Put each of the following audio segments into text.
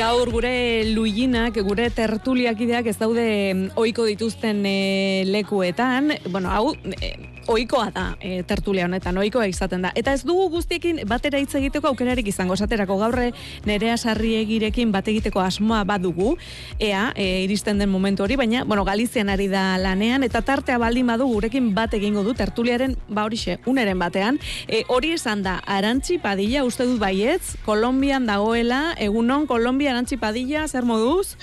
Gaur gure luiginak, gure tertuliakideak ez daude ohiko dituzten e, lekuetan. Bueno, hau e, ohikoa da e, tertulia honetan, ohikoa izaten da. Eta ez dugu guztiekin batera hitz egiteko aukerarik izango esaterako gaurre nerea sarri egirekin bat egiteko asmoa badugu. Ea, e, iristen den momentu hori, baina, bueno, Galizian ari da lanean, eta tartea baldin badu gurekin bat egingo du tertuliaren, ba horixe, uneren batean. E, hori esan da, Arantxi Padilla, uste dut baietz, Kolombian dagoela, egunon, Kolombia, Arantxi Padilla, zer moduz?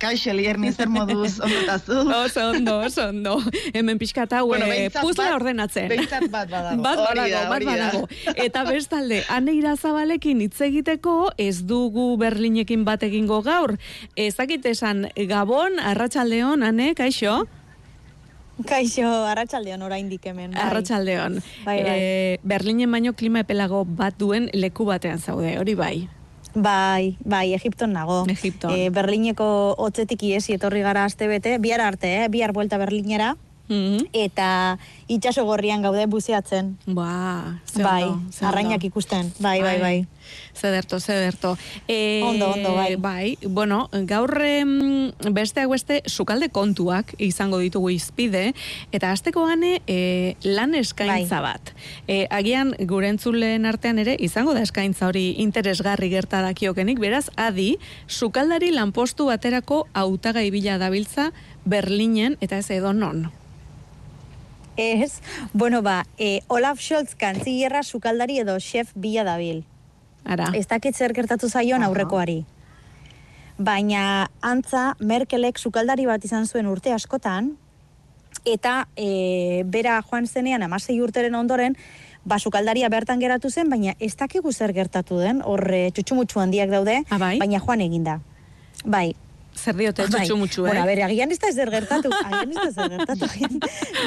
Kaixo, lierni zer moduz, ondotazu. Oso ondo, oso ondo. Hemen pixka eta Bueno, behintzat puzle bat- ordenatzen. Behintzat bat badago. Bat badago, da, bat badago. Eta bestalde, ane irazabalekin hitz egiteko, ez dugu Berlinekin bat egingo gaur. Ezakit esan, Gabon, Arratsaldeon, ane, kaixo? Kaixo, arratsaldeon oraindik hemen. Bai. Arratsaldeon. Bai, bai. Eh, Berlinen baino klima epelago bat duen leku batean zaude, hori bai. Bai, bai, Egipton nago. Egipton. Eh, Berlineko hotzetik iesi etorri gara astebete, bihar arte, eh? bihar buelta Berlinera, Mhm. eta itxaso gorrian gaude buzeatzen. Ba, ze bai, ondo, ze ondo. arrainak ikusten. Bai, bai, bai. Zederto, zederto. E, Ondo, ondo, bai. Bai, bueno, gaur em, besteak beste sukalde kontuak izango ditugu izpide, eta azteko gane e, lan eskaintza Bai. bat. E, agian gure entzuleen artean ere izango da eskaintza hori interesgarri gerta dakiokenik, beraz, adi, sukaldari lanpostu baterako hautagai bila dabiltza Berlinen eta ez edo non. Ez, bueno, ba, eh, Olaf Scholz kantzillerra sukaldari edo chef bila dabil. Ara. Ez dakit zer gertatu zaion aurrekoari. Baina antza Merkelek sukaldari bat izan zuen urte askotan, eta e, bera joan zenean amasei urteren ondoren, ba sukaldaria bertan geratu zen, baina ez dakigu zer gertatu den, hor txutxumutxu handiak daude, Ah, bai? baina joan eginda. Bai, Zer diote Bai. txutxu eh? Bueno, a ber, agian ez da ezer gertatu, agian ez da ezer gertatu, agian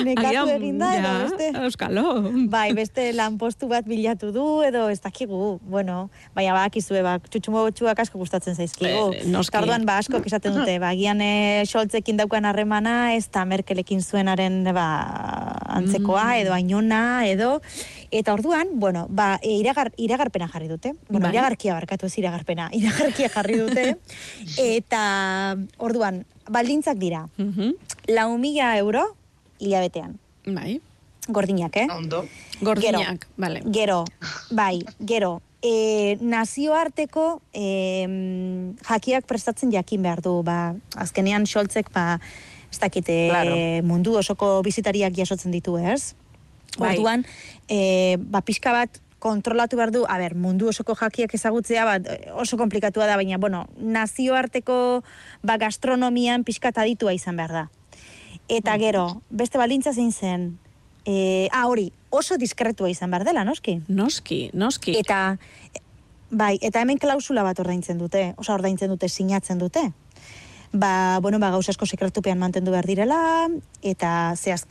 nekatu Agian, eginda, edo ja, beste... Euskalo. Bai, beste lanpostu bat bilatu du, edo ez dakigu, bueno, baina badakizue, ba, txutxumotxuak asko gustatzen zaizkigu. Eh, noski. Tarduan, ba, asko esaten dute, ba, gian e, Scholzekin daukan harremana, ez da Merkelekin zuenaren, ba, antzekoa, Mm. edo ainona, edo, eta orduan, bueno, ba, e, iragar, iragarpena jarri dute. Bueno, Bai. iragarkia barkatu ez iragarpena, iragarkia jarri dute, eta orduan, baldintzak dira, Mhm. lau mila euro hilabetean, Bai. gordinak, eh? Ondo. Gordinak, vale. Gero, bai, gero, e, nazioarteko e, jakiak prestatzen jakin behar du, ba, azkenean Scholzek, ba, ez dakite, Claro. mundu osoko bizitariak jasotzen ditu, ez? Bai. Orduan, e, ba, pixka bat kontrolatu behar du, a ber, mundu osoko jakiak ezagutzea, ba, oso komplikatua da, baina, bueno, nazioarteko ba, gastronomian pixka bat aditua izan behar da. Eta gero, beste balintza zein zen, e, ah, hori, oso diskretua izan behar dela, noski? Noski, noski. Eta, bai, eta hemen klausula bat ordaintzen dute, osa ordaintzen dute, sinatzen dute. Ba, bueno, ba, gauza asko sekretupean mantendu behar direla, eta zehaz,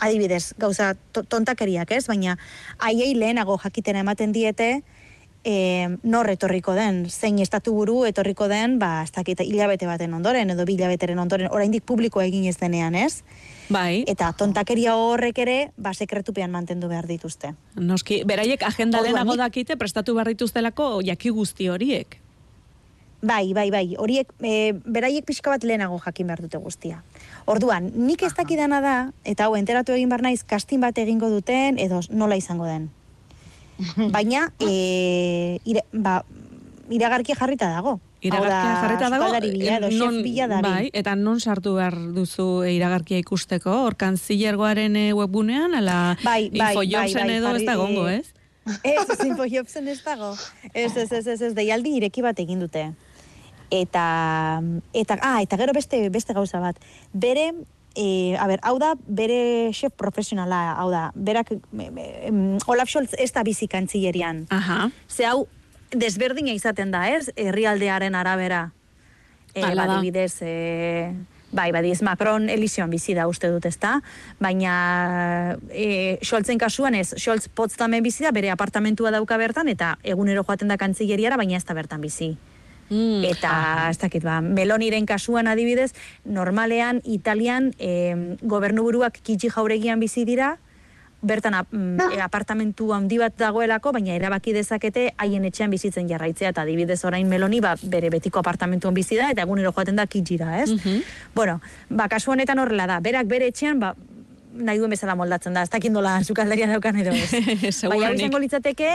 adibidez, gauza to- tontakeriak ez, baina haiei lehenago jakitena ematen diete, e, nor etorriko den, zein estatu buru etorriko den, ba, ez dakit, hilabete baten ondoren, edo bi hilabeteren ondoren, oraindik publiko egin ez denean, ez? bai, Eta tontakeria horrek ere, ba, sekretupean mantendu behar dituzte. noski. Beraiek agenda lehenago dakite prestatu behar dituztelako jaki guzti horiek. Bai, bai, bai. Horiek, e, beraiek pixka bat lehenago jakin behar dute guztia. Orduan, nik ez dakidana da, eta hau, enteratu egin behar naiz, kastin bat egingo duten, edo nola izango den. Baina, e, ire, ba, iragarkia jarrita dago. Iragarkia jarrita dago, bila eh, da bai, eta non sartu behar duzu eh, iragarkia ikusteko, orkan zilergoaren eh, webgunean, ala Bai, bai, bai, bai, edo ez jarri- da gongo, ez? Ez, ez ez dago. Ez, ez, ez, ez, ez, deialdi ireki bat egin dute. Eta, eta, ah, eta gero beste, beste gauza bat. Bere, e, a ber, hau da, bere chef profesionala, hau da, berak, me, me, Olaf Scholz ez da bizi kantzilerian. Aha. Ze hau, desberdina izaten da, ez? Herrialdearen arabera. E, Hala da. badibidez, e, bai, badiz, Macron Elision bizi da uste dut, ezta? Baina e, Scholzen kasuan ez, Scholz Potsdamen bizi da, bere apartamentua dauka bertan, eta egunero joaten da kantzileriara, baina ez da bertan bizi. Mm, Eta, ez dakit, ba, Meloniren kasuan adibidez, normalean Italian eh, gobernuburuak kitxi jauregian bizi dira, bertan ap- mm, e, apartamentu handi bat dagoelako, baina erabaki dezakete haien etxean bizitzen jarraitzea, eta adibidez orain meloni, ba, bere betiko apartamentuan bizi da, eta egunero joaten da kitxira, ez? Mhm. Bueno, ba, kasu honetan horrela da, berak bere etxean, ba, nahi duen bezala moldatzen da, ez dakit nola sukaldaria daukan edo ez. bai, hau Seguruenik. izango litzateke,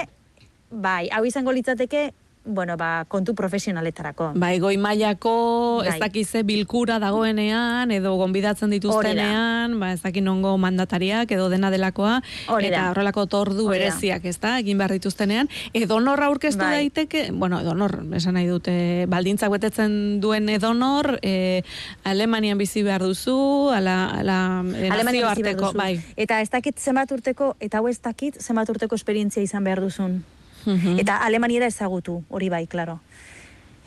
bai, hau izango litzateke, bueno, ba, kontu profesionaletarako. Bai, goi mailako ez Bai. dakize bilkura dagoenean edo gonbidatzen dituztenean, ba ez dakin nongo mandatariak edo dena delakoa eta horrelako tordu bereziak, ez da, egin behar dituztenean, edonor aurkeztu Bai. daiteke, bueno, edonor, esan nahi dute, baldintzak betetzen duen edonor, e, Alemanian bizi behar duzu, ala, ala e, Alemanian bizi behar nazioarteko, duzu. bai. Eta ez dakit zenbat urteko, eta hau ez dakit zenbat urteko esperientzia izan behar duzun. Mhm. Eta alemaniera ezagutu, hori bai, klaro.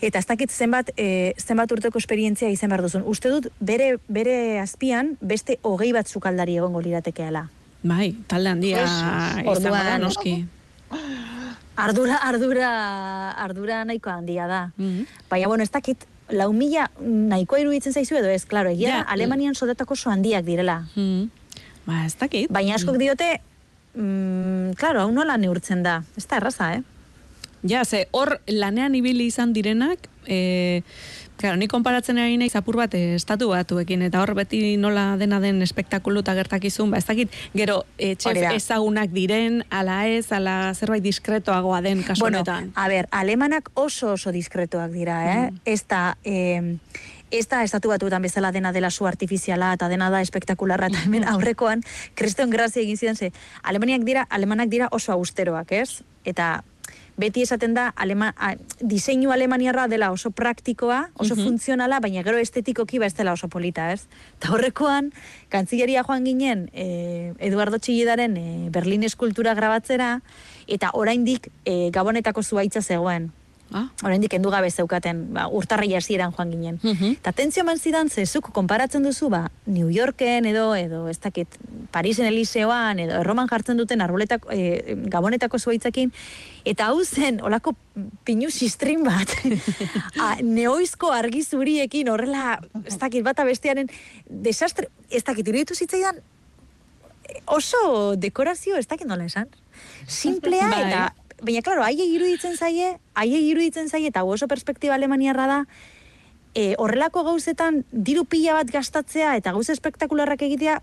Eta ez dakit zenbat, e, zenbat urteko esperientzia izan behar duzun. Uste dut, bere, bere azpian, beste hogei bat zukaldari egongo liratekeela. Bai, talde handia izango da, noski. Ardura, ardura, ardura nahiko handia da. Mhm. Baina, bueno, ez dakit, lau mila nahikoa iruditzen zaizu edo ez, klaro, egia Ja. Alemanian soldatako oso handiak direla. Mhm. Ba, ez dakit. Baina askok diote, mm, klaro, hau nola neurtzen da. Ez da erraza, eh? Ja, ze hor lanean ibili izan direnak, e, claro, ni konparatzen ari naiz apur bat eh, estatu batuekin, eta hor beti nola dena den espektakulu eta gertakizun, ba, ez dakit, gero, e, Hori da. ezagunak diren, ala ez, ala zerbait diskretoagoa den kasu Bueno, honetan. a ber, alemanak oso oso diskretoak dira, eh? Ez da, eh, ez da estatu batuetan bezala dena dela su artifiziala eta dena da espektakularra eta hemen aurrekoan kriston grazia egin zidan ze alemaniak dira, alemanak dira oso austeroak, ez? Eta beti esaten da alema, a, diseinu alemaniarra dela oso praktikoa, oso funtzionala, baina gero estetikoki ba ez dela oso polita, ez? Eta horrekoan, kantzilleria joan ginen eh, Eduardo Txillidaren eh, Berlin eskultura grabatzera, eta oraindik eh, gabonetako zuaitza zegoen. Ah, Oraindik kendu gabe zeukaten, ba, urtarri hasieran joan ginen. Mhm. Eta tentzio eman zidan, ze zuk konparatzen duzu, ba, New Yorken edo, edo ez dakit, Parisen Eliseoan, edo Erroman jartzen duten arboletako, e, gabonetako zuaitzakin, eta hau zen, olako pinu sistrin bat, A, neoizko argi zuriekin, horrela, ez dakit, bata bestearen, desastre, ez dakit, iruditu zitzaidan, oso dekorazio, ez dakit nola esan, simplea Bai. eta, baina, klaro, haiei iruditzen zaie, haiei iruditzen zaie, eta oso perspektiba alemaniarra da, e, horrelako gauzetan diru pila bat gastatzea eta gauza espektakularrak egitea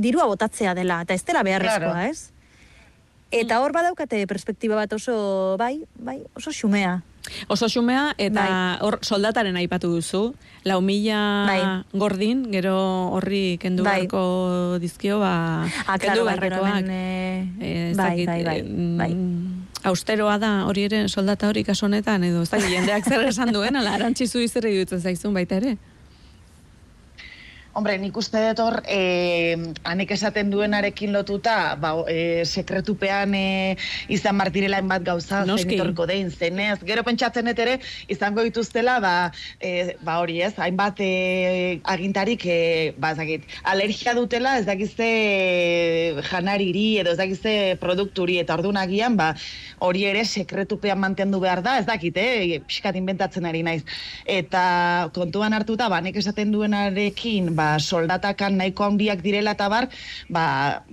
dirua botatzea dela, eta ez dela beharrezkoa, Claro. ez? Eta hor badaukate perspektiba bat oso, bai, bai, oso xumea. Oso xumea, eta Bai. hor soldataren aipatu duzu, lau mila Bai. gordin, gero horri kendu Bai. beharko dizkio, ba, Ah, kendu claro, bai, beharrekoak. hemen, eh, bai, bai, bai, eh, mm, bai. Austeroa da hori ere soldata hori kasu honetan edo ez dakit jendeak zer esan duen ala arantzizu zer iruditzen zaizun baita ere. Hombre, nik uste dut hor, eh, anek esaten duenarekin lotuta, ba, eh, sekretupean eh, izan martirela hainbat gauza, etorriko dein, zenez. Gero pentsatzen ere, izango dituztela, ba, eh, ba hori ez, hainbat eh, agintarik, eh, ba, ez dakit, alergia dutela, ez dakizte janariri, edo ez dakizte produkturi, eta orduan agian, ba, hori ere sekretupean mantendu behar da, ez dakit, eh, pixkat inventatzen ari naiz. Eta kontuan hartuta, ba, nek esaten duenarekin, ba, soldatakan nahiko handiak direla eta bar, ba,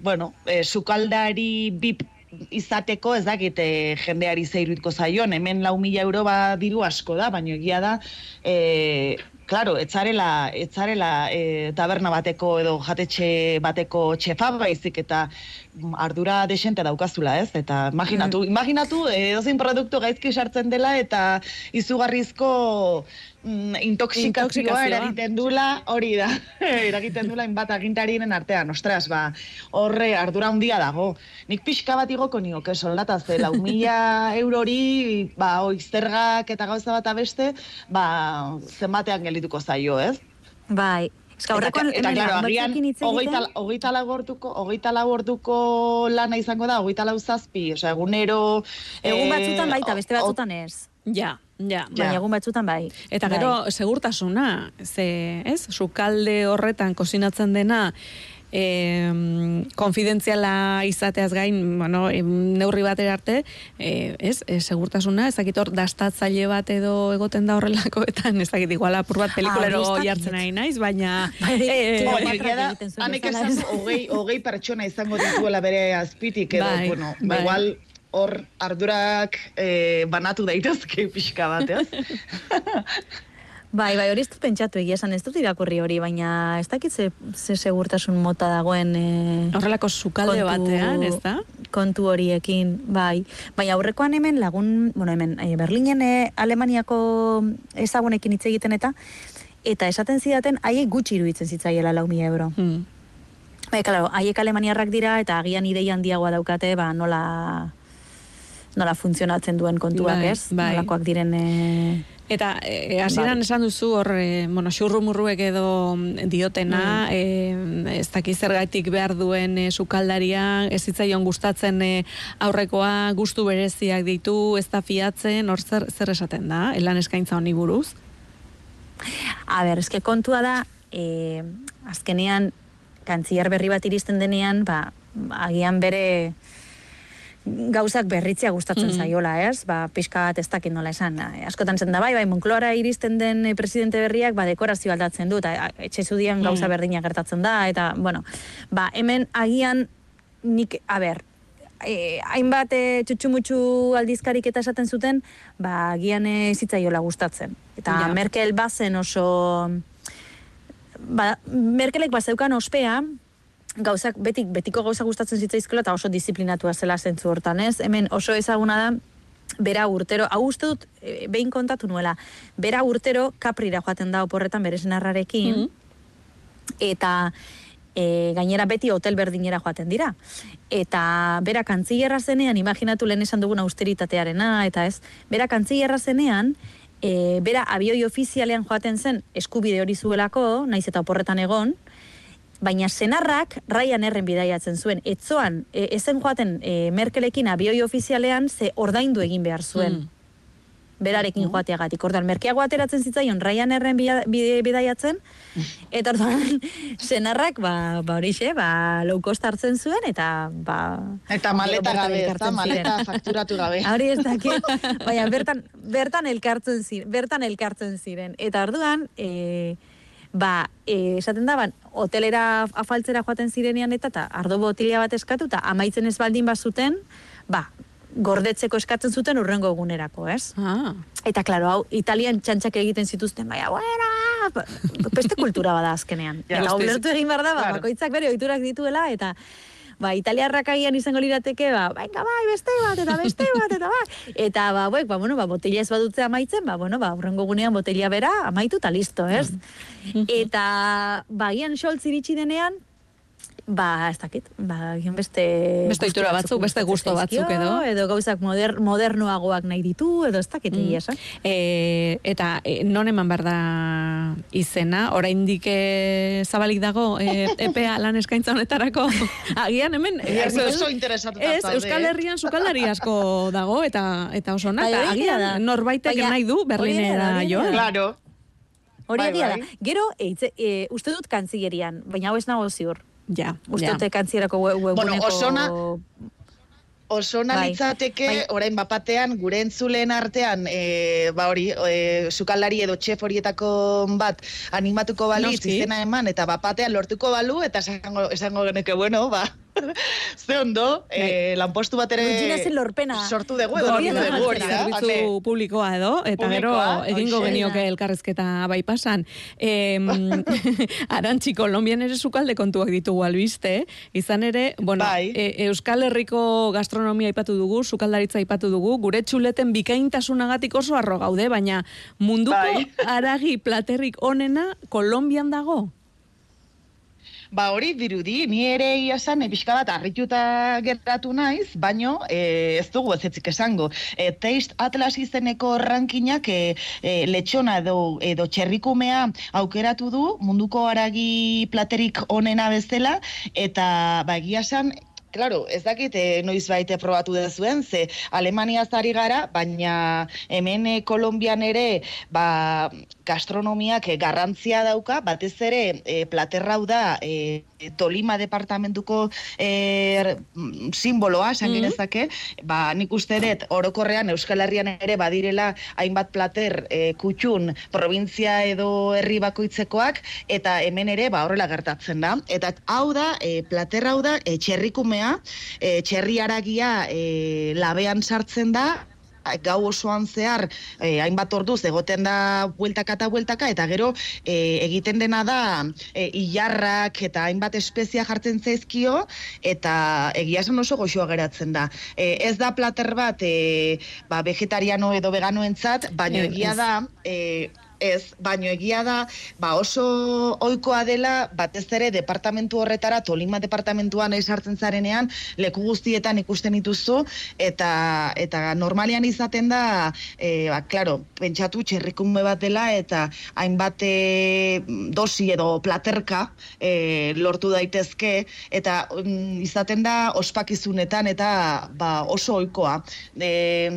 bueno, e, sukaldari bip izateko ez dakit e, jendeari zeiruitko zaion, hemen lau mila euro ba diru asko da, baina egia da, e, Claro, etzarela, etzarela e, taberna bateko edo jatetxe bateko txefa baizik eta ardura desente daukazula, ez? Eta imaginatu, imaginatu e, edozein produktu gaizki sartzen dela eta izugarrizko mm, Intoxikazioa. eragiten dula, hori da, eragiten dula inbat agintarien artean, ostras, ba, horre ardura handia dago. Nik pixka bat igoko nioke soldata ze lau mila eurori, ba, oiztergak eta gauza bat abeste, ba, zenbatean gelituko zaio, ez? Bai. Eska horrekoan, eta, claro, agian, lagun batzuekin hitz egiten- hogeita, hogeita lau orduko, hogeita lau orduko lana izango da, hogeita lau zazpi, osea, egunero... Egun eh, batzutan baita, beste batzutan ez. Ja, Ja. Baina Ja. egun batzutan bai. Eta Bai. gero, segurtasuna, ze, ez, sukalde horretan kosinatzen dena, e, konfidentziala izateaz gain, bueno, neurri batera arte, e, ez, e, segurtasuna, ez dakit hor, dastatzaile bat edo egoten da horrelakoetan, ez dakit igual apur bat pelikulero Ah, jartzen nahi naiz, baina... Bai, e, egiten zuen hanek bezala, esan hogei, hogei pertsona izango dituela bere azpitik, edo, Bai, bueno, ba, bai. igual hor ardurak eh, banatu daitezke pixka bat, ez? Bai, bai, hori ez dut pentsatu egia esan, ez dut irakurri hori, baina ez dakit ze, ze segurtasun mota dagoen... E, Horrelako sukalde batean, ez da? Kontu horiekin, bai. Baina aurrekoan hemen lagun, bueno, hemen, e, Berlinen e, Alemaniako ezagunekin hitz egiten eta, eta esaten zidaten, haiek gutxi iruditzen zitzaiela lau mila euro. Hmm. Bai, claro, haiek alemaniarrak dira eta agian ideia handiagoa daukate, ba, nola nola funtzionatzen duen kontuak, Bai, ez? bai. Nolakoak diren e, Eta eh, hasieran Bai. esan duzu hor, eh, bueno, xurrumurruek edo mm, diotena, eh, ez dakiz zergatik behar duen eh, sukaldaria, ez zitzaion gustatzen eh, aurrekoa, gustu bereziak ditu, ez da fiatzen, hor zer, zer esaten da, elan eskaintza honi buruz? A ber, eske kontua da, e, azkenean, kantziar berri bat iristen denean, ba, agian bere gauzak berritzea gustatzen Mhm. zaiola, ez? Ba, pixka bat ez dakit nola esan. Eh, Askotan zen da, bai, bai, Moncloara iristen den eh, presidente berriak, ba, dekorazio aldatzen du, eta a, etxe zudien gauza Mhm. berdina gertatzen da, eta, bueno, ba, hemen agian nik, a ber, e, hainbat e, txutxumutxu aldizkarik eta esaten zuten, ba, agian e, zitzaiola gustatzen. Eta Ja. Merkel bazen oso... Ba, Merkelek bazeukan ospea, gauzak, betik, betiko gauza gustatzen zitzaizkola eta oso disiplinatua zela zentzu hortan, ez? Hemen oso ezaguna da, bera urtero, hau uste dut, e, behin kontatu nuela, bera urtero kaprira joaten da oporretan bere senarrarekin, Mhm. eta e, gainera beti hotel berdinera joaten dira. Eta bera kantzillerra zenean, imaginatu lehen esan dugun austeritatearena, eta ez, bera kantzillerra zenean, e, bera abioi ofizialean joaten zen eskubide hori zuelako, naiz eta oporretan egon, baina senarrak raian erren bidaiatzen zuen. Etzoan, e, ezen joaten e, Merkelekin abioi ofizialean, ze ordaindu egin behar zuen Mm. berarekin joateagatik. Ordan merkeago ateratzen zitzaion bide- bidaiatzen eta orduan senarrak ba ba horixe, ba low cost hartzen zuen eta ba Eta maleta gabe, ez da, elkartzen maleta fakturatu gabe. Hori ez dakit, baina bertan, bertan elkartzen ziren, bertan elkartzen ziren. Eta orduan, e, ba, e, esaten da, ban, hotelera afaltzera joaten zirenean eta, eta ardo botila bat eskatu, eta amaitzen ez baldin bazuten, ba, gordetzeko eskatzen zuten urrengo egunerako, ez? Ah, Eta, klaro, hau, italian txantxak egiten zituzten, baina, bueno, ba, beste kultura bada azkenean. Ja, eta ulertu egin behar da, ba, Claro. bakoitzak bere ohiturak dituela, eta ba, italiarrak agian izango lirateke, ba, venga, bai, beste bat, eta beste bat, eta bai. Eta, ba, buek, ba, bueno, ba, botella ez badutze amaitzen, ba, bueno, ba, urrengo gunean botella bera, amaitu eta listo, ez? eta, ba, agian Scholz iritsi denean, ba, ez dakit, ba, beste... Beste gustu ohitura batzuk, beste gustatzen batzuk edo. Edo gauzak moder, modernoagoak nahi ditu, edo ez dakit, mm. esan. E, eta e, non eman behar da izena, oraindik e, zabalik dago e, EPA lan eskaintza honetarako. Agian hemen... Ea, ez, oso interesatuta Ez, Euskal? Herrian sukaldari asko dago eta eta oso ona. Bai, Eta agian da. norbaitek Baina nahi du Berlinera joan. Claro. Hori Bai, egia bai. da. Gero, eitze, e, uste dut kantzilerian, baina hau ez nago ziur. Ja, Uste ja. dut kantzierako web, webguneko... Bueno, osona- Oso Bai. litzateke, Bai. orain bapatean, gure entzuleen artean, e, ba hori, e, sukaldari edo txef horietako bat animatuko balitz izena eman, eta bapatean lortuko balu, eta esango, esango geneke, bueno, ba, ze ondo, e, lanpostu bat ere lorpena. sortu dugu, edo lortu dugu hori da. zerbitzu publikoa edo, eta gero egingo genioke elkarrezketa bai pasan. Em, Arantxi, Kolombian ere sukalde kontuak ditugu albiste, izan ere, bueno, Bai. e, Euskal Herriko gastronomia aipatu dugu, sukaldaritza aipatu dugu, gure txuleten bikaintasunagatik oso arro gaude, baina munduko Bai. aragi platerrik onena Kolombian dago. Ba hori dirudi, ni ere egia esan, e, pixka bat harrituta gertatu naiz, baino e, ez dugu ez etzik esango. E, Taste Atlas izeneko rankinak e, e, letxona edo, edo txerrikumea aukeratu du munduko aragi platerik onena bezala, eta ba egia esan, Claro, ez dakit e, noiz baite probatu dezuen, ze Alemania zari gara, baina hemen e, Kolombian ere ba, gastronomiak e, garrantzia dauka, batez ere e, platerrau da e, Tolima departamentuko e, simboloa, esan mm -hmm. ba, nik uste dut orokorrean Euskal Herrian ere badirela hainbat plater e, kutxun provintzia edo herri bakoitzekoak, eta hemen ere ba, horrela gertatzen da. Eta hau da, e, plater hau da, e, txerrikumea, e, txerri aragia e, labean sartzen da, gau osoan zehar eh, hainbat orduz egoten da bueltaka eta bueltaka eta gero eh, egiten dena da eh, ilarrak eta hainbat espezia jartzen zaizkio eta egia esan oso goxoa geratzen da. Eh, ez da plater bat eh, ba, vegetariano edo veganoentzat, baina egia da eh, Ez, baino egia da, ba oso ohikoa dela, batez ere departamentu horretara, Tolima departamentuan esartzen zarenean, leku guztietan ikusten dituzu eta eta normalean izaten da, e, ba, claro, pentsatu txerrikume bat dela eta hainbat e, dosi edo platerka e, lortu daitezke eta mm, izaten da ospakizunetan eta ba, oso ohikoa. E,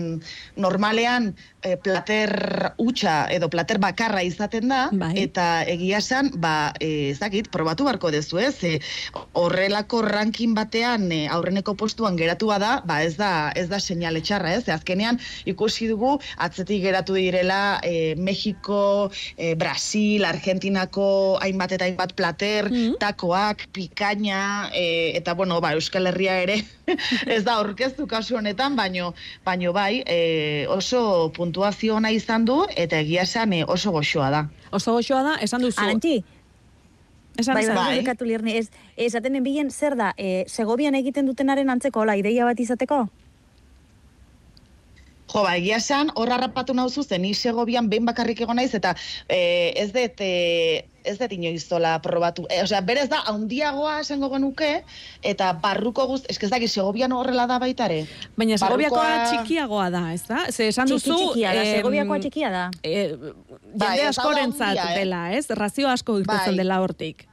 normalean e, plater utxa edo plater bakarra izaten da bai. eta egia esan ba e, ezagik probatu barko dezu ez? E, horrelako ranking batean e, aurreneko postuan geratua da ba ez da ez da seinale txarra ez? E, azkenean ikusi dugu atzetik geratu direla e, Mexiko e, Brasil Argentinako hainbat eta hainbat plater mm. takoak pikaina e, eta bueno ba Euskal Herria ere ez da aurkeztu kasu honetan baino baino bai e, oso puntuazio ona izan du eta egia esan eh, oso goxoa da. Oso goxoa da, esan duzu. Arantzi, Esan bai, bai. bai. Ez, esaten enbilen, zer da, e, Segobian egiten dutenaren antzeko, la, ideia bat izateko? Jo, ba, egia esan, horra rapatu nauzu zen, ni Segobian behin bakarrik egon naiz, eta e, ez dut, e, ez dut inoiztola probatu. E, osea, berez da, haundiagoa esango genuke, eta barruko guzti, eske ez dakit, segobian horrela da baitare. Baina segobiakoa Barrukoa... txikiagoa da, ez da? Ze esan duzu... Txiki, txikia da, segobiakoa txikia da. E, jende bai, askorentzat eh? dela, ez? Razio asko irtetzen bai. dela hortik.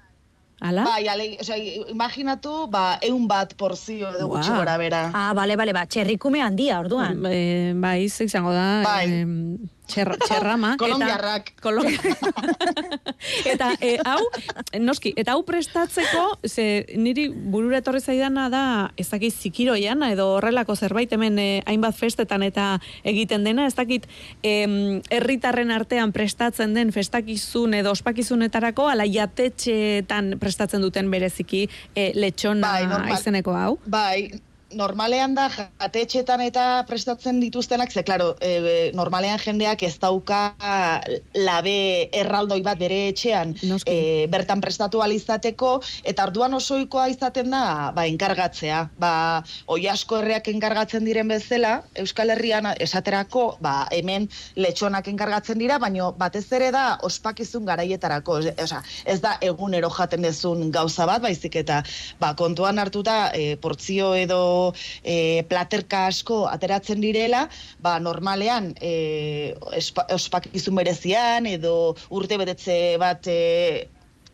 Ala? Bai, ale, o sea, imaginatu, ba, eun bat porzio edo gutxi gora bera. Ah, bale, bale, ba, txerrikume handia, orduan. E, bai, izango da. Bai. E, txer, txerrama. Kolombiarrak. Eta, eta e, hau, noski, eta hau prestatzeko, ze niri burura etorri zaidana da, ez dakit zikiroian, edo horrelako zerbait hemen eh, hainbat festetan eta egiten dena, ez dakit herritarren artean prestatzen den festakizun edo ospakizunetarako, ala jatetxeetan prestatzen duten bereziki e, letxona bai, izeneko hau. Bai, normalean da jatetxetan eta prestatzen dituztenak, ze, klaro, e, normalean jendeak ez dauka labe erraldoi bat bere etxean e, bertan prestatu alizateko, eta orduan osoikoa izaten da, ba, enkargatzea. Ba, oi asko herriak enkargatzen diren bezala, Euskal Herrian esaterako, ba, hemen letxonak enkargatzen dira, baino batez ere da ospakizun garaietarako. Osa, ez da egunero jaten dezun gauza bat, baizik eta ba, kontuan hartuta e, portzio edo e, platerka asko ateratzen direla, ba, normalean e, ospakizun berezian edo urte betetze bat e,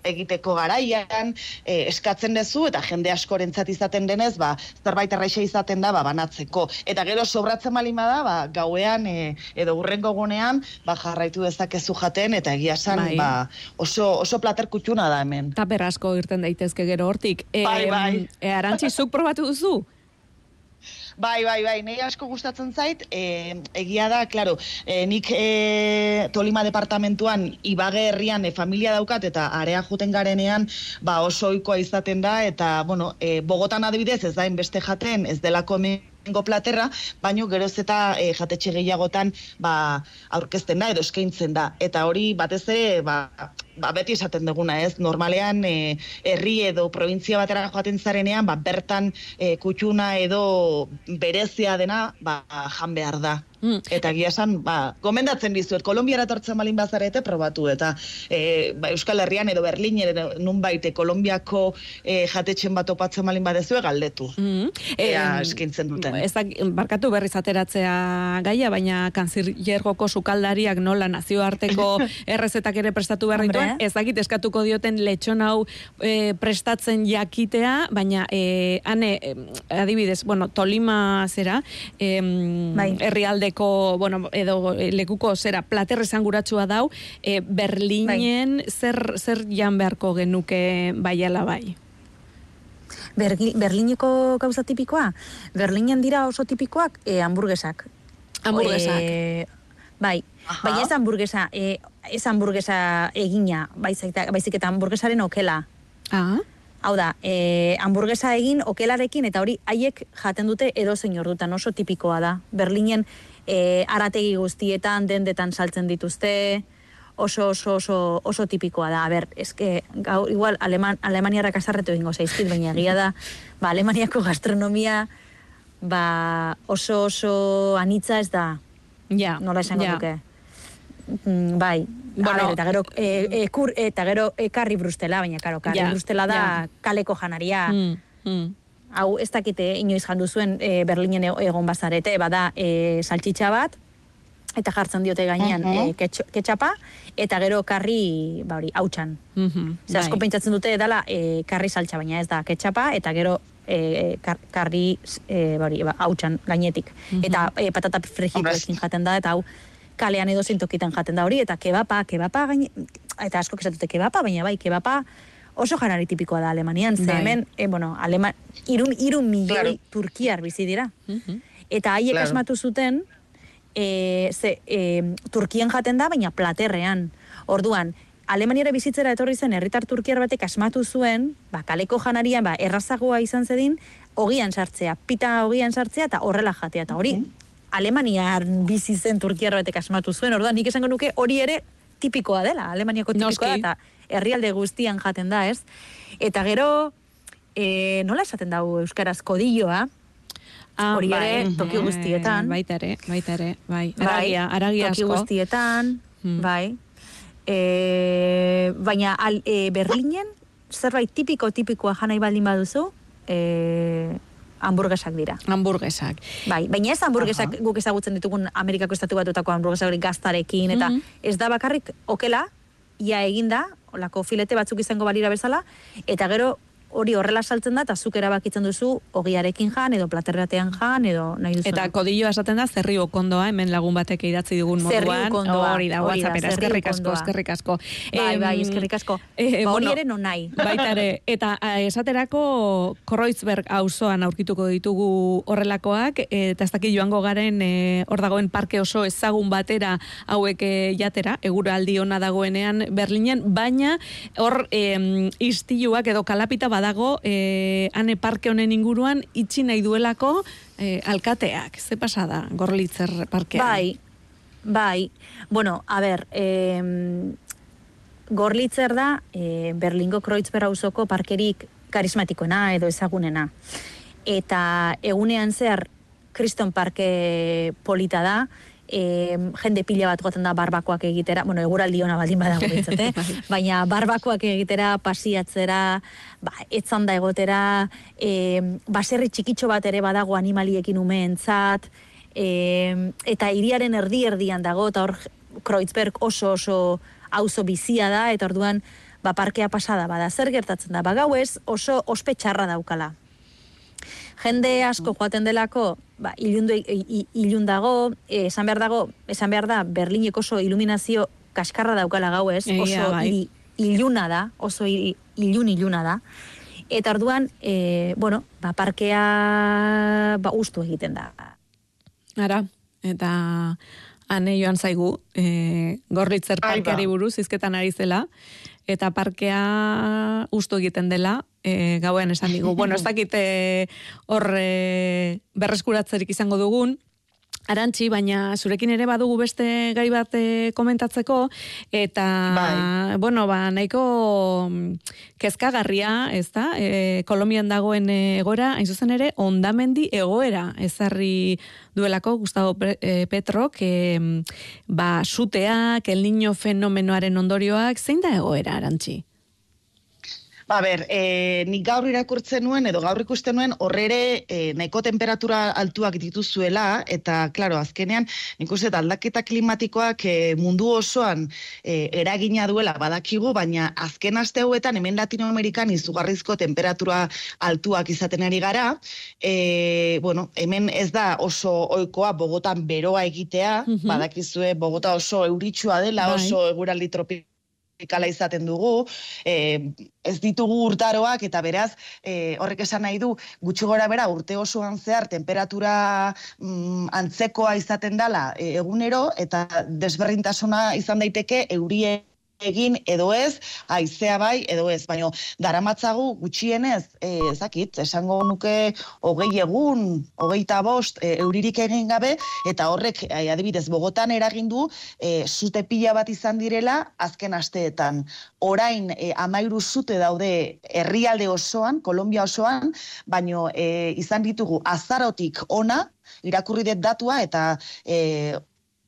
egiteko garaian e, eskatzen dezu eta jende askorentzat izaten denez ba zerbait erraixa izaten da ba banatzeko eta gero sobratzen malima da ba gauean e, edo urrengo gunean ba jarraitu dezakezu jaten eta egia san bai. ba oso oso plater kutxuna da hemen taper asko irten daitezke gero hortik e, bai, bai. e, arantzi zuk probatu duzu Bai, bai, bai, nahi asko gustatzen zait, e, egia da, klaro, e, nik e, Tolima departamentuan ibage herrian e, familia daukat eta area juten garenean ba, oso oikoa izaten da eta, bueno, e, Bogotan adibidez ez da beste jaten, ez delako Go platerra, baino geroz eta e, jatetxe gehiagotan ba, aurkezten da edo eskaintzen da. Eta hori batez ere ba, ba, beti esaten duguna, ez? Normalean e, herri edo provintzia batera joaten zarenean, ba, bertan e, kutxuna edo berezia dena ba, jan behar da. Mm. Eta egia esan, ba, gomendatzen dizuet, Kolombiara tortzen balin bazarete, probatu, eta e, ba, Euskal Herrian edo Berlin, edo nunbait, e, Kolombiako e, jatetxen bat opatzen balin badezue, galdetu. Mm. Ea Em, eskintzen duten. Ez da, barkatu berriz ateratzea gaia, baina kanzillergoko sukaldariak nola nazioarteko errezetak ere prestatu behar dituen, ez dakit eskatuko dioten letxon hau e, prestatzen jakitea, baina e, ane, adibidez, bueno, Tolima zera, em, Bai. Herrialdeko, bueno, edo e, lekuko zera, plater esanguratsua dau, e, Berlinen Bai. zer, zer jan beharko genuke bai ala bai. Bergi, Berlineko gauza tipikoa? Berlinen dira oso tipikoak e, hamburguesak. Hamburguesak. E, bai, Aha. baina ez hamburguesa, e, ez hamburguesa egina, baizik, baizik eta hamburguesaren okela. Ah, Hau da, e, hamburguesa egin okelarekin, eta hori haiek jaten dute edo zein ordutan oso tipikoa da. Berlinen e, arategi guztietan, dendetan saltzen dituzte, oso oso oso oso tipikoa da. A ber, eske gaur igual Aleman, Alemaniarrak azarretu egingo zaizkit, baina egia da, ba, Alemaniako gastronomia ba, oso oso anitza ez da, ja. nola esango ja. duke. Mm, bai, Bueno, bueno, eta gero, e, e, kur, eta gero e, karri brustela, baina karo, karri Ja, brustela da ja. kaleko janaria. Mm, mm. Hau, ez dakite inoiz jandu zuen e, Berlinen e- egon bazarete, bada e, saltxitxa bat, eta jartzen diote gainean Mhm. e, ketxo- ketxapa, eta gero karri, ba hori, hautsan. Mhm, Zer asko bai. pentsatzen dute dela e, karri saltxa, baina ez da ketxapa, eta gero e, kar, karri e, ba hori, ba, hautsan gainetik. Mhm. Eta e, patata frejitoekin jaten da, eta hau kalean edo tokitan jaten da hori, eta kebapa, kebapa gaine, eta asko esatute kebapa, baina bai, kebapa oso janari tipikoa da Alemanian, ze Bai. hemen, e, bueno, Alema, irun, irun milioi Claro. turkiar bizi dira. Mhm. Eta haiek Claro. asmatu zuten, e, ze, e, Turkian jaten da, baina platerrean. Orduan, Alemaniara bizitzera etorri zen herritar turkiar batek asmatu zuen, ba, kaleko janarian, ba, errazagoa izan zedin, ogian sartzea, pita ogian sartzea, eta horrela jatea, eta hori, Alemanian bizi zen turkiar batek asmatu zuen, orduan, nik esango nuke hori ere tipikoa dela, Alemaniako tipikoa Noski. da, eta herrialde guztian jaten da, ez? Eta gero, e, nola esaten dago euskaraz kodilloa, Ah, Hori ere, bai, toki guztietan. Baita ere, baita ere, bai. Bai, Aragia, aragia toki asko. guztietan, Hmm. bai. E, baina al, e, Berlinen, zerbait tipiko tipikoa janai baldin baduzu, e, hamburguesak dira. Hamburguesak. Bai, baina ez hamburguesak guk ezagutzen ditugun Amerikako estatu batutako hamburguesak hori gaztarekin, eta Mhm. ez da bakarrik okela, ia eginda, olako filete batzuk izango balira bezala, eta gero hori horrela saltzen da, eta zuk erabakitzen duzu ogiarekin jan, edo platerratean jan, edo nahi duzu. Eta kodilloa esaten da zerri okondoa, hemen lagun batek idatzi Zerri moduan. Hori da, WhatsAppera, eskerrik asko, eskerrik asko. Bai, bai, eskerrik asko. eh, ba, hori bueno, ere non nahi. Baita ere, eta a, esaterako Kreuzberg auzoan aurkituko ditugu horrelakoak, e, eta ez dakit joango garen e, hor dagoen parke oso ezagun batera hauek e, jatera, eguraldi ona dagoenean Berlinen, baina hor e, istiluak edo kalapita badago e, ane parke honen inguruan itxi nahi duelako e, alkateak. Ze pasada, Gorlitzer parkean? Bai, bai. Bueno, a ber, eh, Gorlitzer da eh, Berlingo Kreuzberg auzoko parkerik karismatikoena edo ezagunena. Eta egunean zehar Kriston Parke polita da, e, jende pila bat goten da barbakoak egitera, bueno, eguraldi ona baldin badago bintzat, eh? baina barbakoak egitera, pasiatzera, ba, etzan da egotera, e, baserri txikitxo bat ere badago animaliekin umeentzat, e, eta hiriaren erdi-erdian dago, eta hor Kreuzberg oso oso auzo bizia da, eta orduan ba, parkea pasada bada. Zer gertatzen da? Ba, gauez oso ospe txarra daukala. Jende asko joaten delako, ba, ilundu, ilun dago, eh, esan behar dago, esan behar da, Berlinek oso iluminazio kaskarra daukala gauez, Egia, oso bai. hiri iluna da, oso ilun iluna da. Eta orduan, e, bueno, ba, parkea ba, ustu egiten da. Ara, eta ane joan zaigu, e, gorritzer Ai, ba. parkeari buruz, izketan ari zela, eta parkea ustu egiten dela, e, gauean esan digu. bueno, ez dakit e, hor e, berreskuratzerik izango dugun, Arantxi, baina zurekin ere badugu beste gai bat e, komentatzeko, eta, Bai. bueno, ba, nahiko mm, kezkagarria, ez da, e, Kolombian dagoen egoera, hain zuzen ere, ondamendi egoera, ezarri duelako Gustavo Pre- e, Petrok, e, ba, suteak, el niño fenomenoaren ondorioak, zein da egoera, Arantxi? Ba, ber, e, nik gaur irakurtzen nuen, edo gaur ikusten nuen, horrere e, nahiko temperatura altuak dituzuela, eta, klaro, azkenean, nik uste aldaketa klimatikoak e, mundu osoan e, eragina duela badakigu, baina azken aste hauetan hemen Latinoamerikan izugarrizko temperatura altuak izaten ari gara, e, bueno, hemen ez da oso oikoa Bogotan beroa egitea, Mhm. badakizue Bogota oso euritsua dela, Bai. oso eguraldi tropikala tropikala izaten dugu, e, ez ditugu urtaroak eta beraz e, horrek esan nahi du gutxi gora bera urte osoan zehar temperatura mm, antzekoa izaten dela e, egunero eta desberdintasuna izan daiteke eurie egin edo ez, haizea bai edo ez, baina daramatzagu gutxienez, e, ezakit, esango nuke hogei egun, hogeita bost, e, euririk egin gabe, eta horrek, e, adibidez, Bogotan eragin du, e, zute pila bat izan direla, azken asteetan. Orain, e, amairu zute daude herrialde osoan, Kolombia osoan, baino e, izan ditugu azarotik ona, irakurri dut datua, eta e,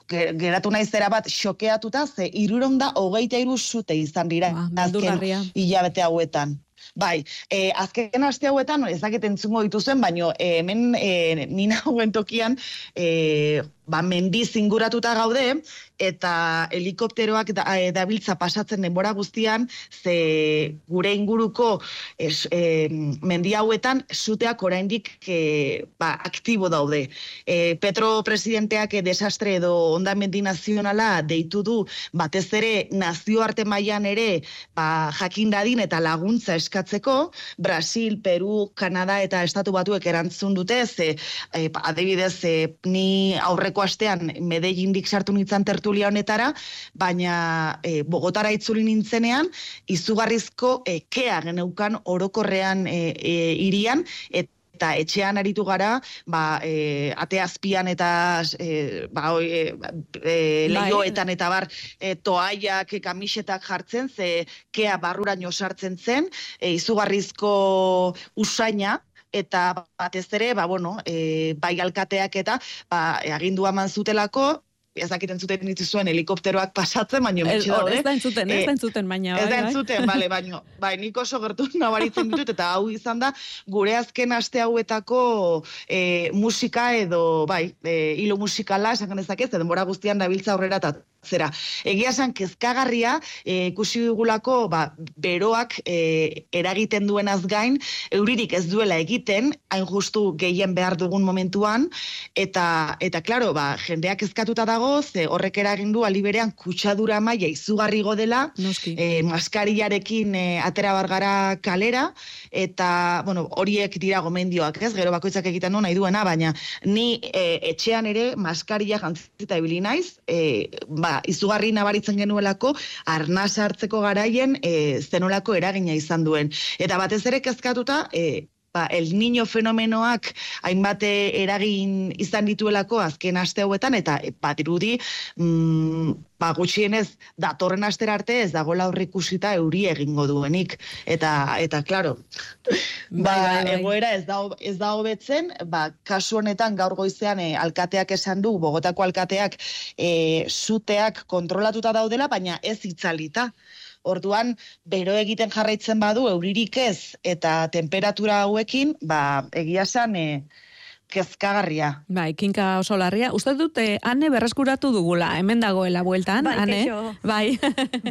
geratu naiz bat xokeatuta, ze iruronda hogeita iru zute izan dira Ba, azken hilabete hauetan. Bai, e, azken aste hauetan, ez dakit entzungo dituzuen, baino e, hemen e, nina hauen tokian, e, ba, mendiz inguratuta gaude, eta helikopteroak da, e, dabiltza pasatzen denbora guztian, ze gure inguruko es, e, mendi hauetan zuteak oraindik e, ba, aktibo daude. E, Petro presidenteak e, desastre edo ondamendi nazionala deitu du batez ere nazioarte mailan ere ba, jakin dadin eta laguntza eskatzeko, Brasil, Peru, Kanada eta Estatu Batuek erantzun dute, ze e, adibidez e, ni aurreko astean Medellindik sartu nintzen tertulia honetara, baina e, Bogotara itzuli nintzenean, izugarrizko e, kea geneukan orokorrean e, e, irian, eta eta etxean aritu gara, ba, e, ate azpian eta e, ba, e, e, lehioetan eta bar e, toaiak, e, kamisetak jartzen, ze kea barruraino sartzen zen, e, izugarrizko usaina, eta batez ere, ba, bueno, e, bai alkateak eta ba, e, agindua eman zutelako, ez dakiten zuten dituzuen helikopteroak pasatzen, baina Ez, metxe hor, daude. ez da entzuten, ez Eh, da entzuten, baina. Ez da bai, bai. entzuten, bale, baino, bai, nik oso gertu nabaritzen ditut, eta hau izan da, gure azken aste hauetako e, musika edo, bai, e, hilo musikala, esan genezakez, denbora guztian dabiltza aurrera eta zera. Egia esan kezkagarria e, ikusi dugulako ba, beroak e, eragiten duenaz gain, euririk ez duela egiten, hain justu gehien behar dugun momentuan, eta, eta klaro, ba, jendeak kezkatuta dago, ze horrek eragin du aliberean kutsadura maila izugarri dela, Noski. e, maskariarekin e, atera bargara kalera, eta, bueno, horiek dira gomendioak, ez, gero bakoitzak egiten du nahi duena, baina ni e, etxean ere maskaria jantzita ibili naiz, e, ba, izugarri nabaritzen genuelako, arnaz hartzeko garaien e, zenolako eragina izan duen. Eta batez ere kezkatuta, e, ba, el niño fenomenoak hainbat eh, eragin izan dituelako azken aste hauetan, eta e, bat irudi, mm, ba, gutxienez, datorren astera arte ez dagoela aurrikusita euri egingo duenik. Eta, eta claro, Bai, ba, bai, bai. egoera ez da, ez da hobetzen, ba, kasu honetan gaur goizean e, alkateak esan du, Bogotako alkateak e, zuteak kontrolatuta daudela, baina ez itzalita. Orduan, bero egiten jarraitzen badu, euririk ez, eta temperatura hauekin, ba, egia esan, e, kezkagarria. Bai, kinka oso larria. Uste dut, eh, ane berreskuratu dugula, hemen dagoela bueltan, Bai, ane? keixo. Bai.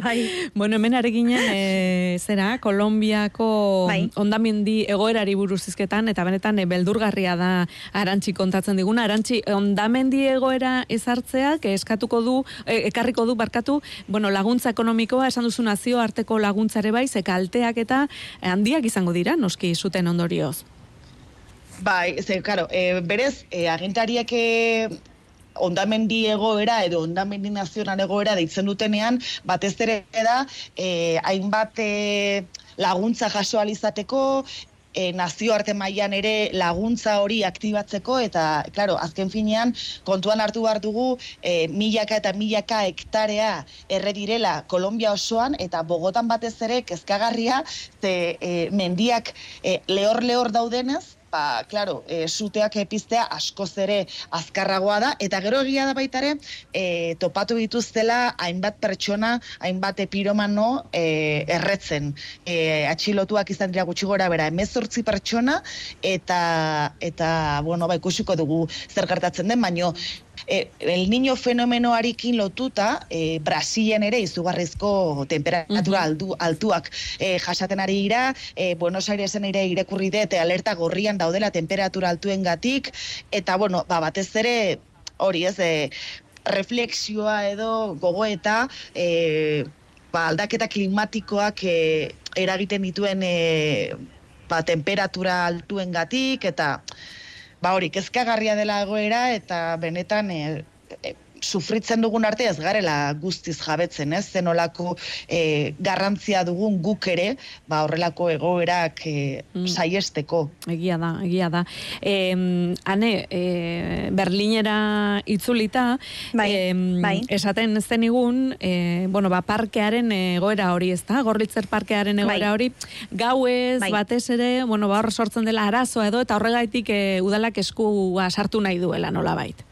Bai. bueno, hemen areginen, e, zera, Kolombiako Bai. ondamendi egoerari buruz izketan, eta benetan e, beldurgarria da arantxi kontatzen diguna. Arantxi, ondamendi egoera ezartzeak eskatuko du, e, ekarriko du, barkatu, bueno, laguntza ekonomikoa, esan duzu nazio arteko laguntzare bai, ze kalteak eta eh, handiak izango dira, noski zuten ondorioz. Bai, ze, karo, e, berez, e, agintariak e, ondamendi egoera edo ondamendi nazional egoera deitzen dutenean, batez ere da, e, hainbat e, laguntza jaso alizateko, e, nazioarte mailan ere laguntza hori aktibatzeko eta claro, azken finean kontuan hartu behar dugu e, milaka eta milaka hektarea erre direla Kolombia osoan eta Bogotan batez ere kezkagarria ze e, mendiak e, lehor lehor daudenez ba, claro, e, suteak epiztea askoz ere azkarragoa da, eta gero egia da baita ere, e, topatu dituztela hainbat pertsona, hainbat epiromano e, erretzen. E, atxilotuak izan dira gutxi gora bera, emezortzi pertsona, eta, eta bueno, ba, ikusiko dugu zer gertatzen den, baino e, el niño fenomenoarekin lotuta, e, Brasilen ere izugarrizko temperatura aldu, altuak e, jasaten ari ira, e, Buenos Airesen ere irekurri dut, alerta gorrian daudela temperatura altuen gatik, eta bueno, ba, batez ere hori ez, e, refleksioa edo gogoeta, e, ba, aldaketa klimatikoak e, eragiten dituen e, ba, temperatura altuen gatik, eta ba hori, kezkagarria dela egoera eta benetan e, sufritzen dugun arte ez garela guztiz jabetzen, ez? Zenolako e, garrantzia dugun guk ere, ba horrelako egoerak e, mm. saiesteko. Egia da, egia da. E, ane, e, Berlinera itzulita, bai, bai. esaten zenigun, e, bueno, ba, parkearen egoera hori, ez da? Gorritzer parkearen egoera bai. hori, gauez, bai. batez ere, bueno, ba, hor sortzen dela arazoa edo, eta horregaitik e, udalak esku sartu nahi duela, nola bait.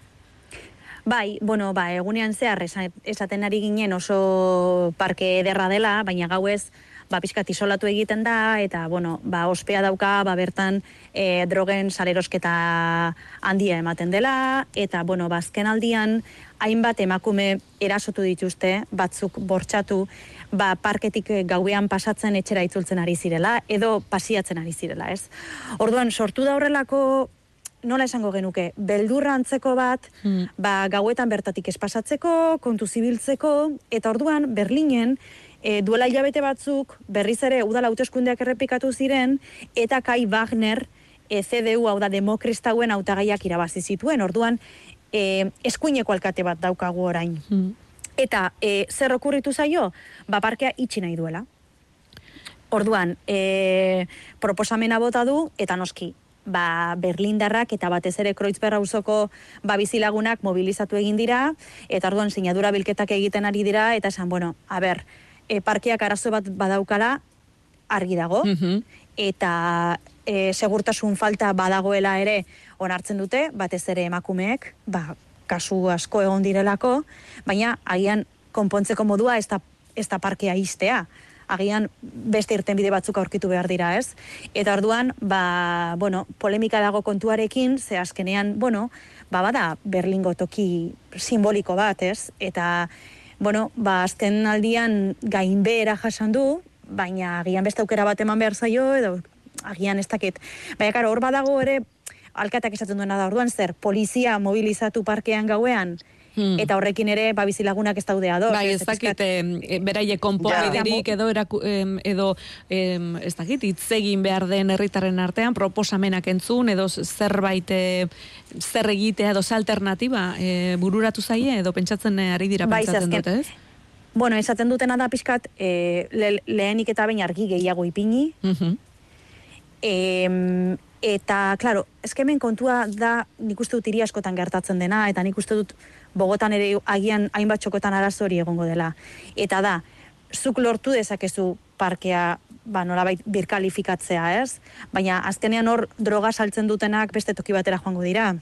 Bai, bueno, ba, egunean zehar esaten ari ginen oso parke ederra dela, baina gauez ba, pixkat isolatu egiten da, eta, bueno, ba, ospea dauka, ba, bertan e, drogen salerosketa handia ematen dela, eta, bueno, ba, aldian, hainbat emakume erasotu dituzte, batzuk bortxatu, ba, parketik gauean pasatzen etxera itzultzen ari zirela, edo pasiatzen ari zirela, ez? Orduan, sortu da horrelako nola esango genuke, beldurra antzeko bat, hmm. ba, gauetan bertatik espasatzeko, kontu zibiltzeko, eta orduan, Berlinen, e, duela hilabete batzuk, berriz ere, udala hauteskundeak errepikatu ziren, eta Kai Wagner, e, CDU, hau da, demokristauen autagaiak irabazi zituen, orduan, e, eskuineko alkate bat daukagu orain. Hmm. Eta, e, zer okurritu zaio? Ba, parkea itxi nahi duela. Orduan, e, proposamena bota du, eta noski, ba, Berlindarrak eta batez ere Kreuzberg auzoko ba, bizilagunak mobilizatu egin dira, eta orduan sinadura bilketak egiten ari dira, eta esan, bueno, a ber, e, parkiak arazo bat badaukala, argi dago, mhm. eta e, segurtasun falta badagoela ere onartzen dute, batez ere emakumeek, ba, kasu asko egon direlako, baina agian konpontzeko modua ez da, ez da parkea iztea agian beste irten bide batzuk aurkitu behar dira, ez? Eta orduan, ba, bueno, polemika dago kontuarekin, ze azkenean, bueno, ba, bada Berlingo toki simboliko bat, ez? Eta, bueno, ba, azken aldian gainbehera jasan du, baina agian beste aukera bat eman behar zaio, edo agian ez dakit. Baina, karo, hor badago ere, alkatak esaten duena da, orduan zer, polizia mobilizatu parkean gauean, Hmm. Eta horrekin ere, ba, bizilagunak ez daude ador. Bai, ez dakit, e, beraie konponbiderik edo, eraku, edo ez dakit, itzegin behar den herritarren artean, proposamenak entzun, edo zerbait zer egitea, edo ze alternatiba e, bururatu zaie, edo pentsatzen ari dira bai, pentsatzen dute, ez? Bueno, esaten dutena da pixkat, e, le, lehenik eta bain argi gehiago ipini. Mm eta, klaro, eskemen kontua da nik uste dut askotan gertatzen dena, eta nik uste dut Bogotan ere agian hainbat txokotan arazo hori egongo dela. Eta da, zuk lortu dezakezu parkea ba, nolabait birkalifikatzea, ez? Baina azkenean hor droga saltzen dutenak beste toki batera joango dira.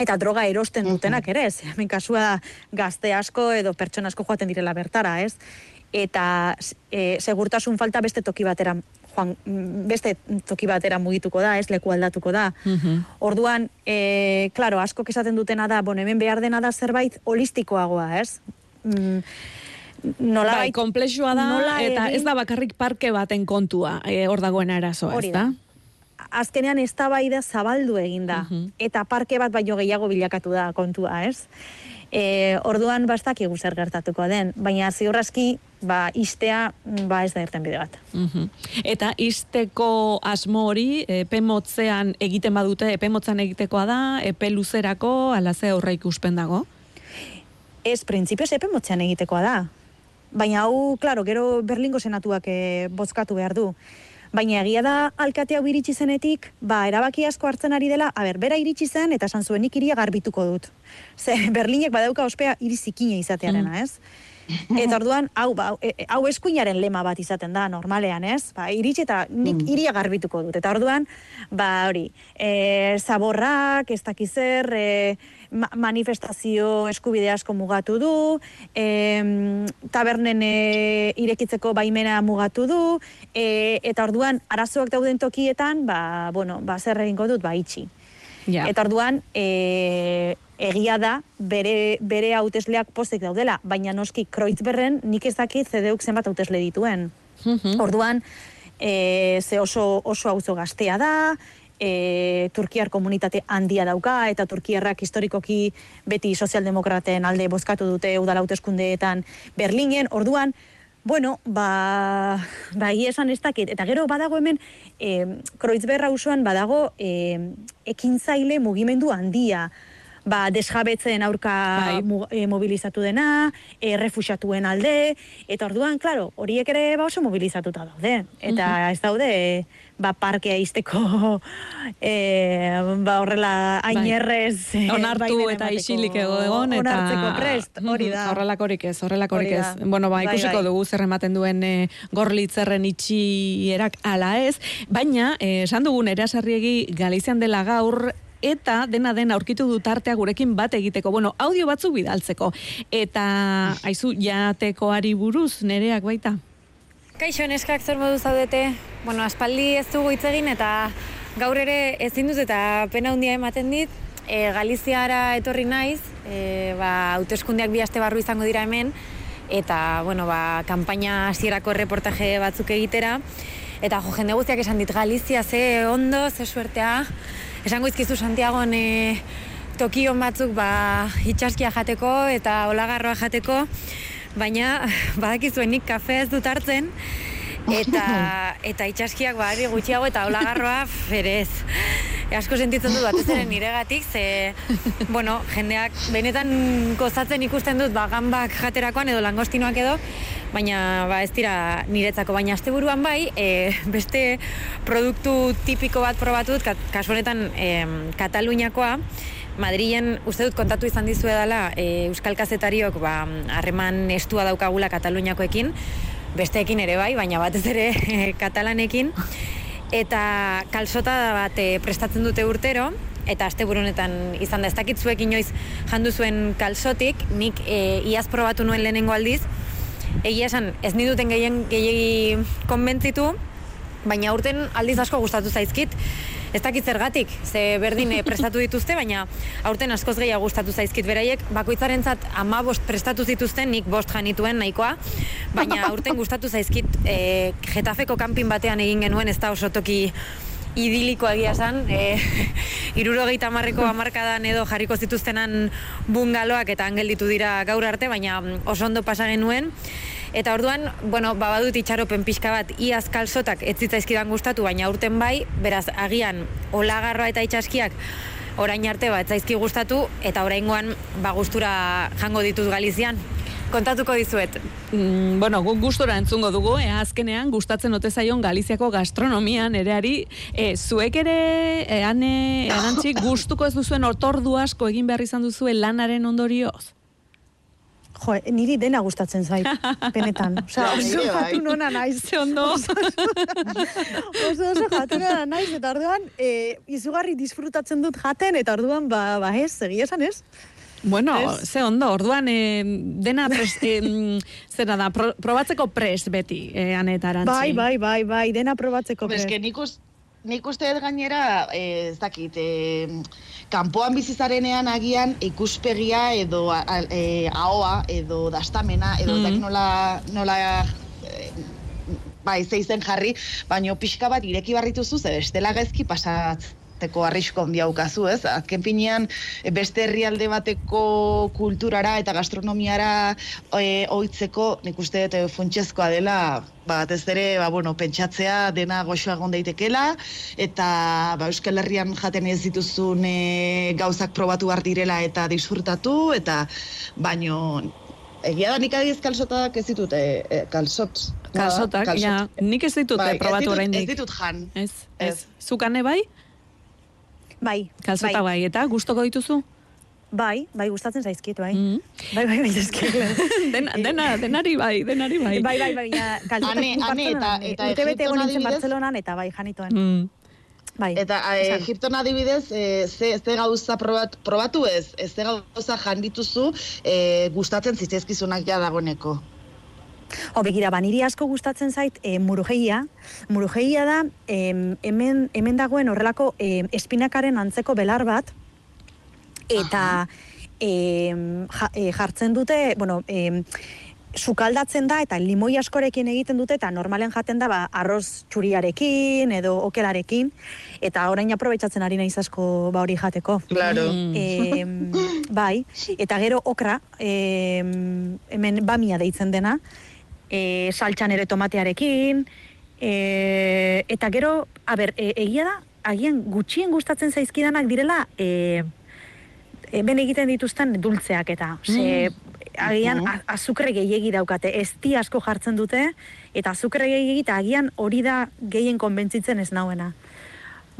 Eta droga erosten dutenak ere, ez? Hemen kasua gazte asko edo pertsona asko joaten direla bertara, ez? Eta e, segurtasun falta beste toki batera joan, beste toki batera mugituko da, ez leku aldatuko da. Mhm. Orduan, e, claro, asko esaten dutena da, bon, hemen behar dena da zerbait holistikoagoa, ez? Mm, nola bai, komplexua da, eta ez da bakarrik parke baten kontua, e, hor dagoen arazoa, ez da? Azkenean ez da bai da zabaldu egin da, mhm. eta parke bat baino gehiago bilakatu da kontua, ez? E, orduan bastak zer gertatuko den, baina ziurraski ba, istea ba, ez da irten bide bat. Mhm. Eta isteko asmo hori, epe motzean egiten badute, epe motzean egitekoa da, epe luzerako, alaze aurra ikuspen dago? Ez, printzipioz epe motzean egitekoa da. Baina hau, klaro, gero Berlingo senatuak e, bozkatu behar du. Baina egia da alkatea iritsi zenetik, ba, erabaki asko hartzen ari dela, a ber, bera iritsi zen, eta esan zuen nik iria garbituko dut. Ze, Berlinek badauka ospea iri zikina izatearena, ez? Eta orduan, hau, ba, e- hau eskuinaren lema bat izaten da, normalean, ez? Ba, iritsi eta nik iria garbituko dut. Eta orduan, ba, hori, e, zaborrak, ez dakizer, e, ma- manifestazio eskubide asko mugatu du, e, tabernen e, irekitzeko baimena mugatu du, e, eta orduan, arazoak dauden tokietan, ba, bueno, ba, zer egingo dut, ba, itxi. Ja. Eta orduan, e, egia da, bere, bere hautesleak postek daudela, baina noski Kreuzberren nik ez dakit zedeuk zenbat hautesle dituen. Mhm. Orduan, e, ze oso, oso auzo gaztea da, e, Turkiar komunitate handia dauka, eta Turkiarrak historikoki beti sozialdemokraten alde bozkatu dute udala hauteskundeetan Berlinen, orduan, Bueno, ba, ba esan ez dakit. Eta gero badago hemen, e, Kreuzberra auzoan badago e, ekintzaile mugimendu handia. Ba, desjabetzen aurka Bai. mu, e, mobilizatu dena, e, refuxatuen alde, eta orduan, klaro, horiek ere ba oso mobilizatuta daude. Eta ez daude, ba, parkea izteko, e, ba, horrela, ainerrez... e, onartu eta isilik ego egon eta prest, hori da. Horrelakorik ez, horrelakorik ez. Bueno, ba, Bai, ikusiko bai. dugu zer ematen duen e, gorlitzerren itxierak ala ez, baina eh, esan dugun erasarriegi Galizian dela gaur eta dena den aurkitu dut artea gurekin bat egiteko, bueno, audio batzuk bidaltzeko. Eta, aizu, jatekoari buruz, nereak baita? Kaixo, neskak zer modu zaudete? Bueno, aspaldi ez dugu hitz egin eta gaur ere ezin dut eta pena handia ematen dit. E, Galiziara etorri naiz, e, ba, hauteskundeak bi aste barru izango dira hemen, eta, bueno, ba, kanpaina hasierako reportaje batzuk egitera. Eta jo, jende guztiak esan dit Galizia, ze ondo, ze suertea. Esango izkizu Santiagon e, tokion batzuk ba, itxaskia jateko eta olagarroa jateko, baina badakizuen nik kafe ez dut hartzen, eta, eta itxaskiak badi gutxiago eta olagarroa ferez. E, asko sentitzen dut batez ere niregatik, ze, bueno, jendeak benetan gozatzen ikusten dut ba, gambak jaterakoan edo langostinoak edo, baina ba, ez dira niretzako, baina asteburuan bai, e, beste produktu tipiko bat probatu dut, kasu honetan e, Kataluniakoa, Madrilen uste dut kontatu izan dizue dela e, Euskal Kazetariok ba, harreman estua daukagula Kataluniakoekin, besteekin ere bai, baina batez ere katalanekin, eta kalsota bat e, prestatzen dute urtero, eta asteburu honetan izan da. Ez dakit zuek inoiz jandu zuen kalsotik, nik e, iaz probatu nuen lehenengo aldiz, egia esan ez niduten gehien gehiegi konbentzitu, baina urten aldiz asko gustatu zaizkit, ez dakit zergatik, ze berdin eh, prestatu dituzte, baina aurten askoz gehiago gustatu zaizkit beraiek, bakoitzarentzat ama bost prestatu zituzten, nik bost janituen nahikoa, baina aurten gustatu zaizkit e, Getafeko kanpin batean egin genuen, ez da oso toki idilikoa egia esan, e, irurogeita marreko amarkadan edo jarriko zituztenan bungaloak eta angel dira gaur arte, baina mm, oso ondo pasa genuen. Eta orduan, bueno, ba, badut itxaropen pixka bat, iaz kalsotak ez zitzaizkidan gustatu, baina urten bai, beraz, agian, olagarroa eta itxaskiak orain arte bat zaizki gustatu, eta oraingoan ba, gustura jango dituz Galizian. Kontatuko dizuet. Mm, bueno, guk gustora entzungo dugu, e, azkenean gustatzen ote zaion Galiziako gastronomian ereari, e, zuek ere, e, ane, arantxik, gustuko ez duzuen otordu asko egin behar izan duzuen lanaren ondorioz? Jo, niri dena gustatzen zait, benetan. Osea, Ja, oso bai. jatunona naiz. Ze ondo. oso oso jatunona naiz, eta orduan, e, izugarri disfrutatzen dut jaten, eta orduan, ba, ba ez, egia esan ez? Bueno, Ez? ze ondo, orduan e, dena pres, e, zera da, pro, probatzeko pres beti, e, aneta arantzi. Bai, bai, bai, bai, dena probatzeko. Prest. eske nik, nik uste dut gainera, eh, ez dakit, eh, kanpoan bizizarenean agian ikuspegia edo a, eh, ahoa edo dastamena edo mm. nola, nola eh, bai, zeizen jarri, baino pixka bat ireki barrituzu, ze bestela gaizki pasatzeko arrisko handia ukazu, ez? Azken finean, beste herrialde bateko kulturara eta gastronomiara e, ohitzeko, nik uste dut e, funtsezkoa dela, ba, batez ere, ba, bueno, pentsatzea dena goxoa egon daitekela, eta ba, Euskal Herrian jaten ez dituzun e, gauzak probatu behar direla eta disfrutatu, eta baino egia da nik adiz kalsotak ez ditut, e, e, kalsot. Kalsotak, Kalsot. ja, nik ez ditut Bai, eh, probatu oraindik. Ez ditut jan. Ez, ez. Ez. Zukane bai? Bai, Kalzota bai, eta gustoko dituzu? Bai, bai, gustatzen zaizkit, bai. Mm. Bai, bai, bai, zaizkit. Dena, dena, denari bai, denari bai. Bai, bai, bai, ja, Ane- ane eta- Bartzelonan, eta urte bete egon nintzen Bartzelonan, eta bai, janitoen. Mm. Bai, Eta e. Egipton adibidez, e, ze, ze gauza probat, probatu ez, ez ze gauza jan dituzu e, gustatzen zitzaizkizunak ja dagoeneko. Ho, begira, ba, niri asko gustatzen zait e, murugeia. Murugeia da, em, hemen, hemen dagoen horrelako em, espinakaren antzeko belar bat, eta em, ja, e, jartzen dute, bueno, em, sukaldatzen da eta limoi askorekin egiten dute eta normalen jaten da ba, arroz txuriarekin edo okelarekin eta orain aprobetsatzen ari naiz asko ba hori jateko. Claro. Em, bai, eta gero okra, em, hemen bamia deitzen dena, e, saltxan ere tomatearekin, e, eta gero, a ber, e, egia da, agian gutxien gustatzen zaizkidanak direla, e, hemen egiten dituzten dultzeak eta, ze, agian Mhm. a- azukre gehiegi daukate, ez di asko jartzen dute, eta azukre gehiegi eta agian hori da gehien konbentzitzen ez nauena.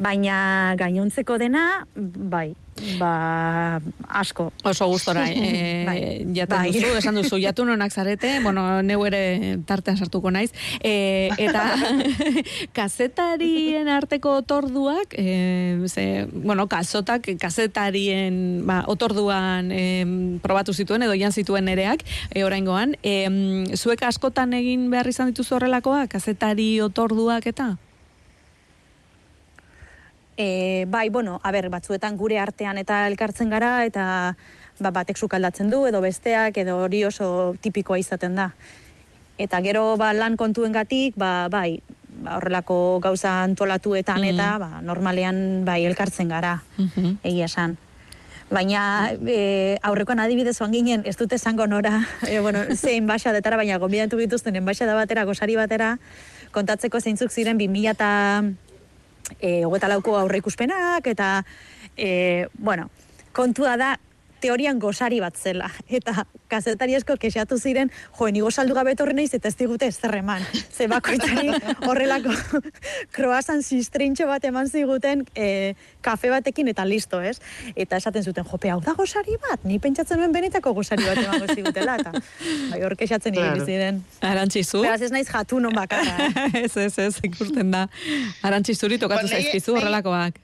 Baina gainontzeko dena, bai, ba, asko. Oso gustora, e, Bai. jaten Bai. duzu, esan duzu, jatun honak zarete, bueno, neu ere tartean sartuko naiz, e, eta kazetarien arteko otorduak, e, ze, bueno, kazotak kazetarien ba, otorduan e, probatu zituen, edo jan zituen nereak, e, oraingoan, e, zuek askotan egin behar izan dituzu horrelakoa, kazetari otorduak eta? E, bai, bueno, a ber, batzuetan gure artean eta elkartzen gara, eta ba, batek sukaldatzen du, edo besteak, edo hori oso tipikoa izaten da. Eta gero ba, lan kontuengatik, ba, bai, ba, horrelako gauza antolatuetan eta ba, normalean bai elkartzen gara, Mhm. egia esan. Baina e, aurrekoan adibidez oan ginen, ez dute esango nora, e, bueno, ze enbaixadetara, baina gombidatu dituzten enbaixada batera, gosari batera, kontatzeko zeintzuk ziren 2000 eta e, hogeta lauko aurre ikuspenak, eta, e, bueno, kontua da, teorian gosari bat zela. Eta kazetari asko kexatu ziren, jo, nigo saldu gabe etorri naiz eta ez digute ezer eman. Ze bakoitzari horrelako kroasan sistrintxo bat eman ziguten e, kafe batekin eta listo, ez? Eta esaten zuten, jope, hau da gosari bat? Ni pentsatzen nuen benetako gosari bat emango zigutela, eta bai, hor kexatzen Claro. ziren. Arantxizu? Beraz ez naiz jatunon bakarra, eh? ez, ez, ez, ikusten da. Arantzi zuri tokatu zaizkizu horrelakoak.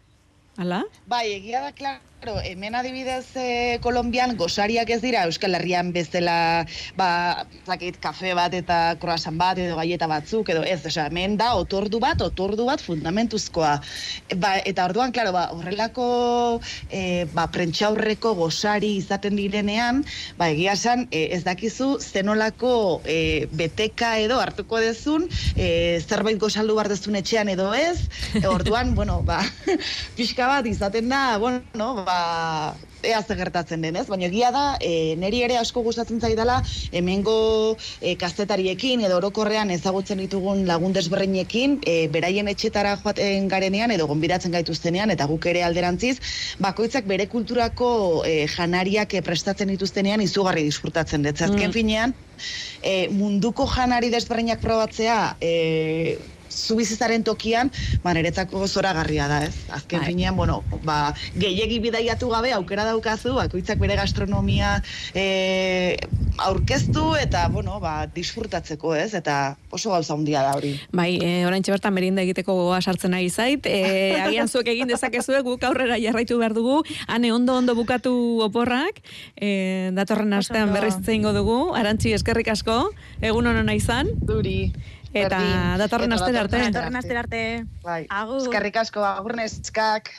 Hala? Bai, egia da, klaro, hemen adibidez e, Kolombian gosariak ez dira Euskal Herrian bezala, ba, zakit, kafe bat eta croissant bat edo galleta batzuk edo ez, osea, hemen da otordu bat, otordu bat fundamentuzkoa. Ba, eta orduan, klaro, ba, horrelako e, ba, prentxaurreko gosari izaten direnean, ba, egia esan, e, ez dakizu zenolako e, beteka edo hartuko dezun, e, zerbait gosaldu behar dezun etxean edo ez, e, orduan, bueno, ba, pixka bat izaten da, bueno, ba, ea ze gertatzen den, ez? Baina egia da, e, neri ere asko gustatzen zaidala, hemengo e, kazetariekin edo orokorrean ezagutzen ditugun lagun desberdinekin, e, beraien etxetara joaten garenean edo gonbidatzen gaituztenean, eta guk ere alderantziz, bakoitzak bere kulturako e, janariak e, prestatzen dituztenean izugarri disfrutatzen dut. Azken Mm. finean, e, munduko janari desberdinak probatzea, e, zu bizitzaren tokian, ba, niretzako zoragarria da, ez? Azken Bai. finean, bueno, ba, gehiegi bidaiatu gabe aukera daukazu, bakoitzak bere gastronomia e, aurkeztu eta, bueno, ba, disfrutatzeko, ez? Eta oso gauza handia da hori. Bai, e, orain bertan merinda egiteko gogoa sartzen ari zait. E, agian zuek egin dezakezue guk aurrera jarraitu behar dugu. Hane ondo ondo bukatu oporrak. E, datorren astean berriz zeingo dugu. Arantzi eskerrik asko. Egun honona izan. Duri. Eta datorren astera arte. Datorren astera arte. Bai. Agur. Eskerrik asko, agur neskak.